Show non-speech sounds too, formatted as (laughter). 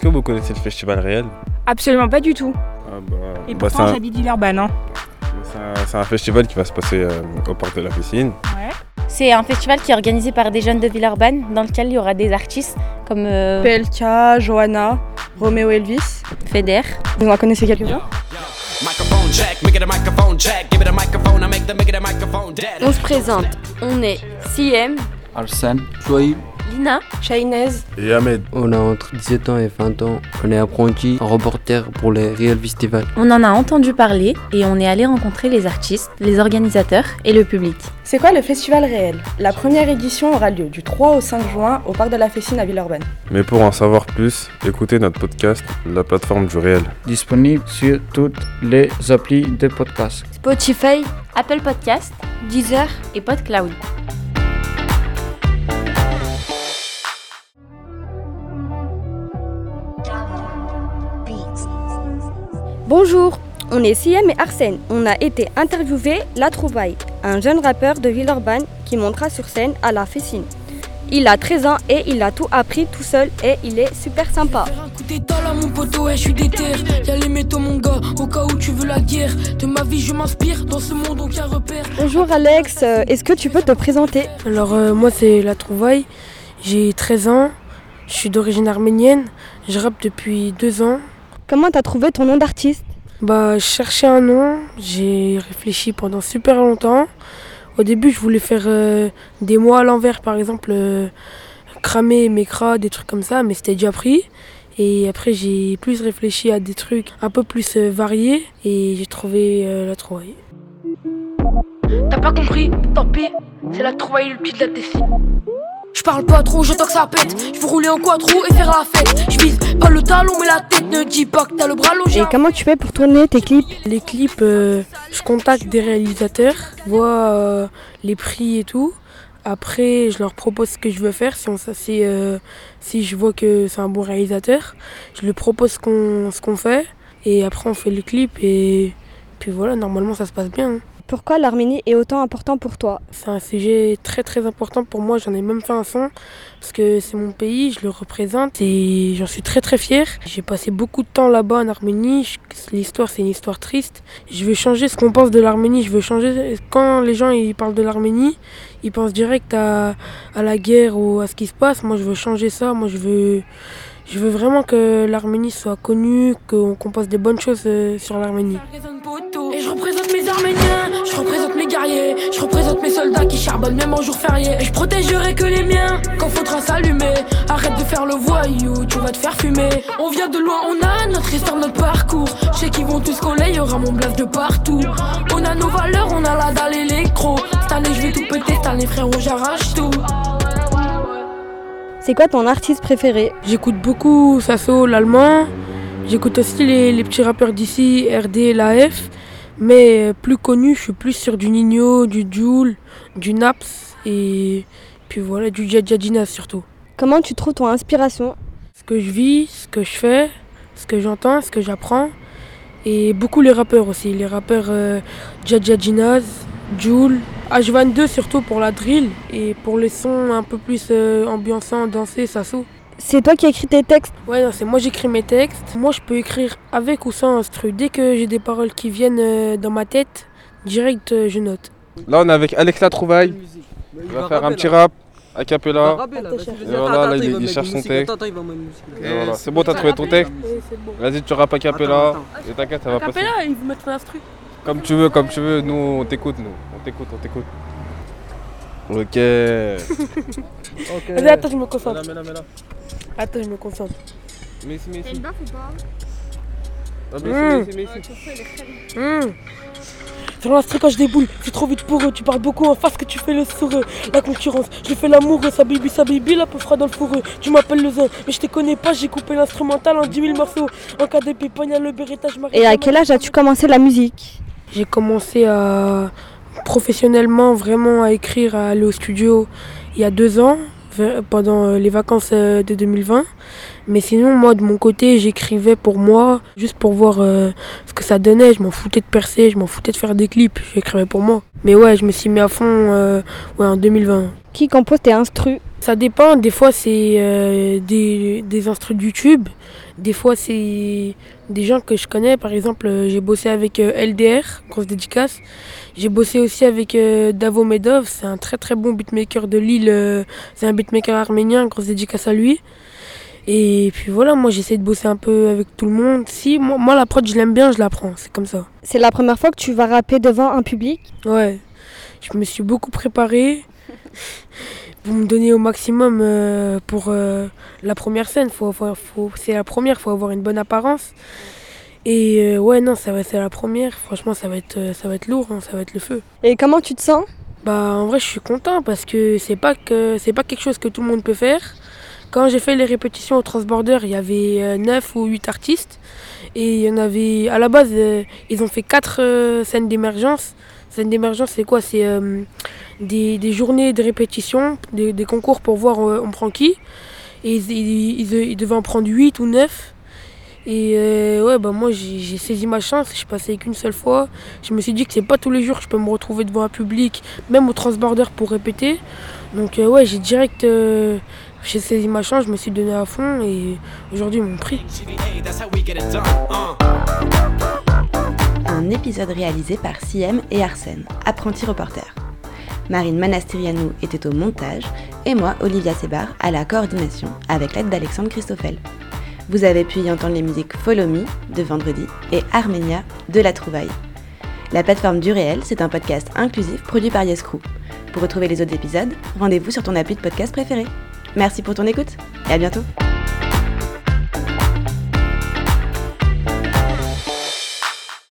Est-ce que vous connaissez le festival réel Absolument pas du tout. ah bah, Et bah, pourtant, c'est un- j'habite Villeurbanne. Hein. c'est un, festival qui va se passer euh, au parc de la piscine. Ouais. C'est un festival qui est organisé par des jeunes de Villeurbanne dans lequel il y aura des artistes comme euh, PLK, Johanna, Roméo Elvis. Feder. Vous en connaissez quelques-uns? On se présente, on est CM, Arsène, Joaïb, Lina, Shainez. Et Ahmed. on a entre 17 ans et 20 ans. On est apprenti reporter pour les Real Festival. On en a entendu parler et on est allé rencontrer les artistes, les organisateurs et le public. C'est quoi le festival réel? La première édition aura lieu du 3 au 5 juin au parc de la Fessine à Villeurbanne. Mais pour en savoir plus, écoutez notre podcast, la plateforme du réel. disponible sur toutes les applis de podcast. Spotify, Apple Podcast Deezer. et PodCloud. Bonjour, on est CM et Arsène. On a été interviewé La Trouvaille, un jeune rappeur de Villeurbanne qui montera sur scène à la Fessine. Il a 13 ans et il a tout appris tout seul et il est super sympa. Mon poteau, ouais je suis déter Y'a les métaux mon gars, au cas où tu veux la guerre. De ma vie je m'inspire, dans ce monde aucun repère. Bonjour Alex, Euh, est-ce que tu peux te présenter? Alors euh, moi c'est La Trouvaille, j'ai 13 ans, je suis d'origine arménienne, je rappe depuis 2 ans Comment t'as trouvé ton nom d'artiste? Bah je cherchais un nom, j'ai réfléchi pendant super longtemps. Au début je voulais faire euh, des mots à l'envers par exemple euh, Cramer, mécra, des trucs comme ça, mais c'était déjà pris. Et après j'ai plus réfléchi à des trucs un peu plus euh, variés et j'ai trouvé euh, La Trouvaille. T'as pas compris? Tant pis, c'est La Trouvaille le petit de la Tessie je parle pas trop, j'attends que ça pète. Je veux rouler en quattro et faire la fête. Je vise pas le talon mais la tête. Ne dis pas que t'as le bras logé. Et comment tu fais pour tourner tes clips Les clips, euh, je contacte des réalisateurs, vois euh, les prix et tout. Après, je leur propose ce que je veux faire. Si, on, si, euh, si je vois que c'est un bon réalisateur, je lui propose ce qu'on ce qu'on fait. Et après, on fait le clip. Et puis voilà, normalement, ça se passe bien. hein. Pourquoi l'Arménie est autant important pour toi C'est un sujet très très important pour moi. J'en ai même fait un son parce que c'est mon pays, je le représente et j'en suis très très fière. J'ai passé beaucoup de temps là-bas en Arménie. L'histoire, c'est une histoire triste. Je veux changer ce qu'on pense de l'Arménie. Je veux changer. Quand les gens ils parlent de l'Arménie, ils pensent direct à la guerre ou à ce qui se passe. Moi, je veux changer ça. Moi, je veux. Je veux vraiment que l'Arménie soit connue, qu'on passe des bonnes choses euh, sur l'Arménie. Et je représente mes Arméniens, je représente mes guerriers, je représente mes soldats qui charbonnent même en jour férié. Et je protégerai que les miens quand faudra s'allumer. Arrête de faire le voyou, tu vas te faire fumer. On vient de loin, on a notre histoire, notre parcours. Je sais qu'ils vont tous coller, y aura mon blast de partout. On a nos valeurs, on a la dalle électro. Cette année je vais tout péter, cette année frérot j'arrache tout. C'est quoi ton artiste préféré? J'écoute beaucoup Sasso, l'allemand. J'écoute aussi les, les petits rappeurs d'ici, RD, l'AF. Mais euh, plus connu, je suis plus sur du Nino, du Joule, du Naps et puis voilà, du Djadjadina surtout. Comment tu trouves ton inspiration? Ce que je vis, ce que je fais, ce que j'entends, ce que j'apprends. Et beaucoup les rappeurs aussi, les rappeurs euh, Djadjadjinas, Joule, H22 surtout pour la drill et pour les sons un peu plus euh, ambiançants, dansés, Sasso. C'est toi qui écris tes textes? Ouais, non, c'est moi j'écris mes textes. Moi je peux écrire avec ou sans instru. Dès que j'ai des paroles qui viennent euh, dans ma tête, direct euh, je note. Là, on est avec Alex La Trouvaille. Il va faire un petit rap, a cappella. Et voilà, là, il, il cherche son texte. C'est bon, t'as trouvé ton texte? Vas-y, tu rappes a cappella. Et t'inquiète, ça va passer. Capella, il veut mettre un instru. Comme tu veux, comme tu veux. Nous, on t'écoute, nous. On t'écoute, on t'écoute. Ok. (laughs) Vas-y, attends, je me concentre. Attends, je me concentre. Mais ici, mais ici. Ah, mais Mmh. ici, mais ici, mais ici. Hum. L'instru quand je déboule, c'est trop vite pour eux. Tu parles beaucoup en face que tu fais le soureux. La concurrence, je fais l'amoureux. Sa baby, sa baby, la peu froid dans le fourreux. Tu m'appelles le zin, mais je te connais pas. J'ai coupé l'instrumental en 10 000 morceaux. En cas de pépin, le Beretta, je m'arrête Et à jamais. quel âge as-tu commencé la musique? J'ai commencé à professionnellement vraiment à écrire, à aller au studio il y a deux ans, pendant euh, les vacances euh, de 2020. Mais sinon, moi, de mon côté, j'écrivais pour moi, juste pour voir euh, ce que ça donnait. Je m'en foutais de percer, je m'en foutais de faire des clips. J'écrivais pour moi. Mais ouais, je me suis mis à fond euh, ouais, en 2020. Qui compose tes instrus? Ça dépend, des fois c'est euh, des, des instrus de YouTube, des fois c'est des gens que je connais, par exemple euh, j'ai bossé avec euh, LDR, grosse dédicace, j'ai bossé aussi avec Davo Medov, c'est un très très bon beatmaker de Lille, c'est un beatmaker arménien, grosse dédicace à lui. Et puis voilà, moi j'essaie de bosser un peu avec tout le monde. Si, moi, moi la prod je l'aime bien, je la prends, c'est comme ça. C'est la première fois que tu vas rapper devant un public? Ouais, je me suis beaucoup préparé. Vous me donnez au maximum euh, pour euh, la première scène. Faut, faut, c'est la première, il faut avoir une bonne apparence. Et euh, ouais, non, ça va, c'est la première. Franchement, ça va être, ça va être lourd, hein, ça va être le feu. Et comment tu te sens? Bah, en vrai, je suis content parce que c'est pas que c'est pas quelque chose que tout le monde peut faire. Quand j'ai fait les répétitions au Transborder, il y avait 9 ou 8 artistes. Et il y en avait, à la base, ils ont fait 4 scènes d'émergence. Scène d'émergence, c'est quoi? C'est des, journées de répétition, des, concours pour voir euh, on prend qui. Et ils, devaient en prendre 8 ou 9. Et euh, ouais, bah moi j'ai saisi ma chance, je passais qu'une seule fois. Je me suis dit que c'est pas tous les jours que je peux me retrouver devant un public, même au transborder pour répéter. Donc euh, ouais, j'ai direct j'ai saisi ma chance, je me suis donné à fond et aujourd'hui ils m'ont pris. Un épisode réalisé par Siem et Arsène, apprenti reporter. Marine Manastirianou était au montage et moi, Olivia Sebar, à la coordination avec l'aide d'Alexandre Christoffel. Vous avez pu y entendre les musiques Follow Me de Vendredi et Armenia de La Trouvaille. La plateforme du réel, c'est un podcast inclusif produit par Yescrew. Pour retrouver les autres épisodes, rendez-vous sur ton appli de podcast préféré. Merci pour ton écoute et à bientôt.